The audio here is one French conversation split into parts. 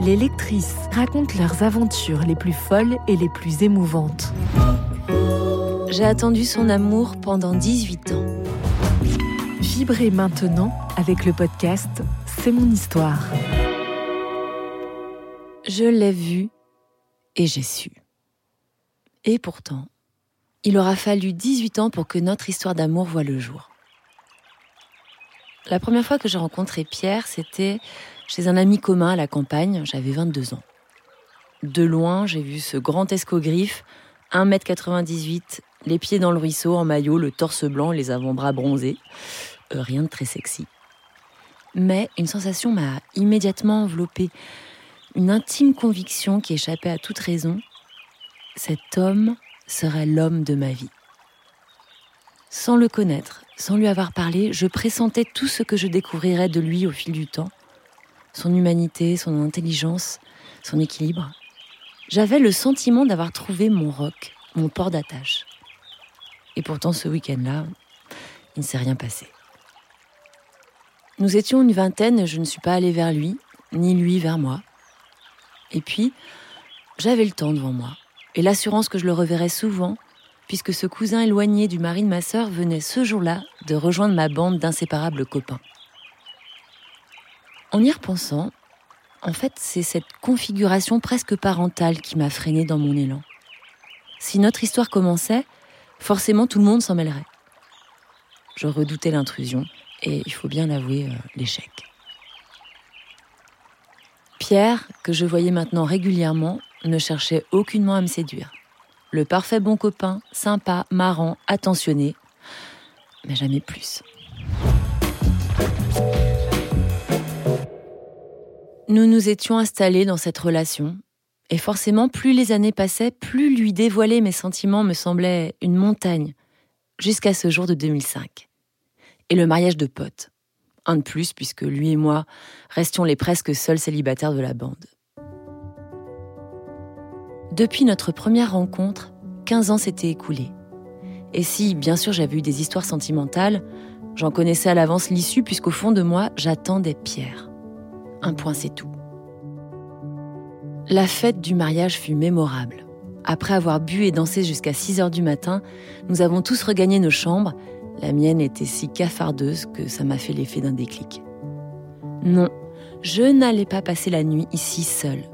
Les lectrices racontent leurs aventures les plus folles et les plus émouvantes. J'ai attendu son amour pendant 18 ans. Vibrez maintenant avec le podcast C'est mon histoire. Je l'ai vu et j'ai su. Et pourtant, il aura fallu 18 ans pour que notre histoire d'amour voie le jour. La première fois que j'ai rencontré Pierre, c'était chez un ami commun à la campagne, j'avais 22 ans. De loin, j'ai vu ce grand escogriffe, 1m98, les pieds dans le ruisseau en maillot, le torse blanc, les avant-bras bronzés. Euh, rien de très sexy. Mais une sensation m'a immédiatement enveloppée, une intime conviction qui échappait à toute raison. Cet homme serait l'homme de ma vie. Sans le connaître, sans lui avoir parlé, je pressentais tout ce que je découvrirais de lui au fil du temps. Son humanité, son intelligence, son équilibre. J'avais le sentiment d'avoir trouvé mon roc, mon port d'attache. Et pourtant, ce week-end-là, il ne s'est rien passé. Nous étions une vingtaine je ne suis pas allée vers lui, ni lui vers moi. Et puis, j'avais le temps devant moi, et l'assurance que je le reverrais souvent, puisque ce cousin éloigné du mari de ma sœur venait ce jour-là de rejoindre ma bande d'inséparables copains. En y repensant, en fait, c'est cette configuration presque parentale qui m'a freinée dans mon élan. Si notre histoire commençait, forcément tout le monde s'en mêlerait. Je redoutais l'intrusion et, il faut bien l'avouer, euh, l'échec. Pierre, que je voyais maintenant régulièrement, ne cherchait aucunement à me séduire. Le parfait bon copain, sympa, marrant, attentionné, mais jamais plus. Nous nous étions installés dans cette relation, et forcément, plus les années passaient, plus lui dévoiler mes sentiments me semblait une montagne, jusqu'à ce jour de 2005. Et le mariage de potes. Un de plus, puisque lui et moi restions les presque seuls célibataires de la bande. Depuis notre première rencontre, 15 ans s'étaient écoulés. Et si, bien sûr, j'avais eu des histoires sentimentales, j'en connaissais à l'avance l'issue, puisqu'au fond de moi, j'attendais Pierre. Un point, c'est tout. La fête du mariage fut mémorable. Après avoir bu et dansé jusqu'à 6 heures du matin, nous avons tous regagné nos chambres. La mienne était si cafardeuse que ça m'a fait l'effet d'un déclic. Non, je n'allais pas passer la nuit ici seule.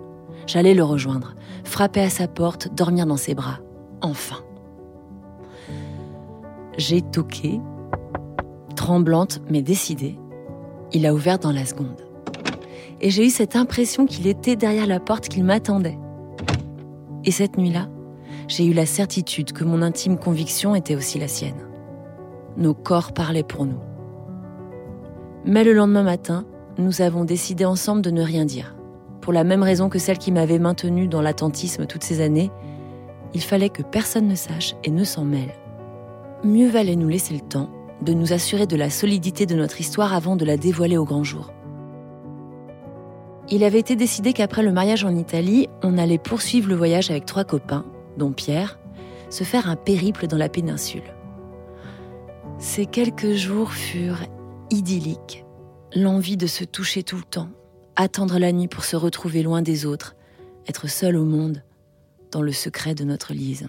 J'allais le rejoindre, frapper à sa porte, dormir dans ses bras. Enfin. J'ai toqué, tremblante mais décidée. Il a ouvert dans la seconde. Et j'ai eu cette impression qu'il était derrière la porte, qu'il m'attendait. Et cette nuit-là, j'ai eu la certitude que mon intime conviction était aussi la sienne. Nos corps parlaient pour nous. Mais le lendemain matin, nous avons décidé ensemble de ne rien dire. Pour la même raison que celle qui m'avait maintenue dans l'attentisme toutes ces années, il fallait que personne ne sache et ne s'en mêle. Mieux valait nous laisser le temps de nous assurer de la solidité de notre histoire avant de la dévoiler au grand jour. Il avait été décidé qu'après le mariage en Italie, on allait poursuivre le voyage avec trois copains, dont Pierre, se faire un périple dans la péninsule. Ces quelques jours furent idylliques. L'envie de se toucher tout le temps, attendre la nuit pour se retrouver loin des autres, être seul au monde, dans le secret de notre Lise.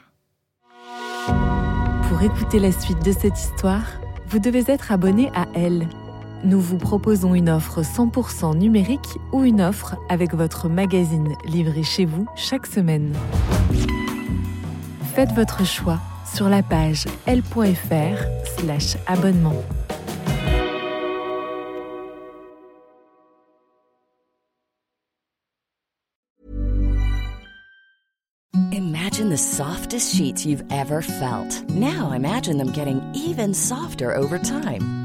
Pour écouter la suite de cette histoire, vous devez être abonné à Elle. Nous vous proposons une offre 100% numérique ou une offre avec votre magazine livré chez vous chaque semaine. Faites votre choix sur la page l.fr/slash abonnement. Imagine the softest sheets you've ever felt. Now imagine them getting even softer over time.